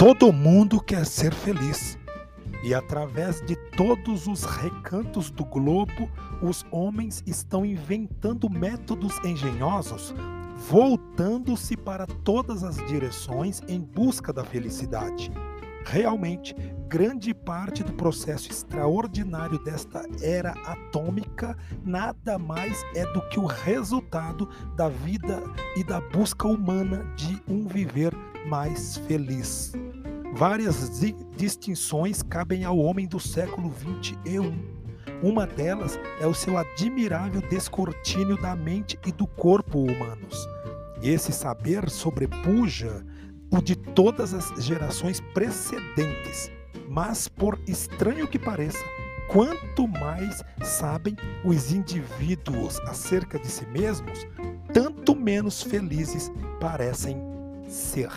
Todo mundo quer ser feliz. E através de todos os recantos do globo, os homens estão inventando métodos engenhosos, voltando-se para todas as direções em busca da felicidade. Realmente, grande parte do processo extraordinário desta era atômica nada mais é do que o resultado da vida e da busca humana de um viver mais feliz. Várias distinções cabem ao homem do século 21. Uma delas é o seu admirável descortínio da mente e do corpo humanos. Esse saber sobrepuja o de todas as gerações precedentes. Mas, por estranho que pareça, quanto mais sabem os indivíduos acerca de si mesmos, tanto menos felizes parecem ser.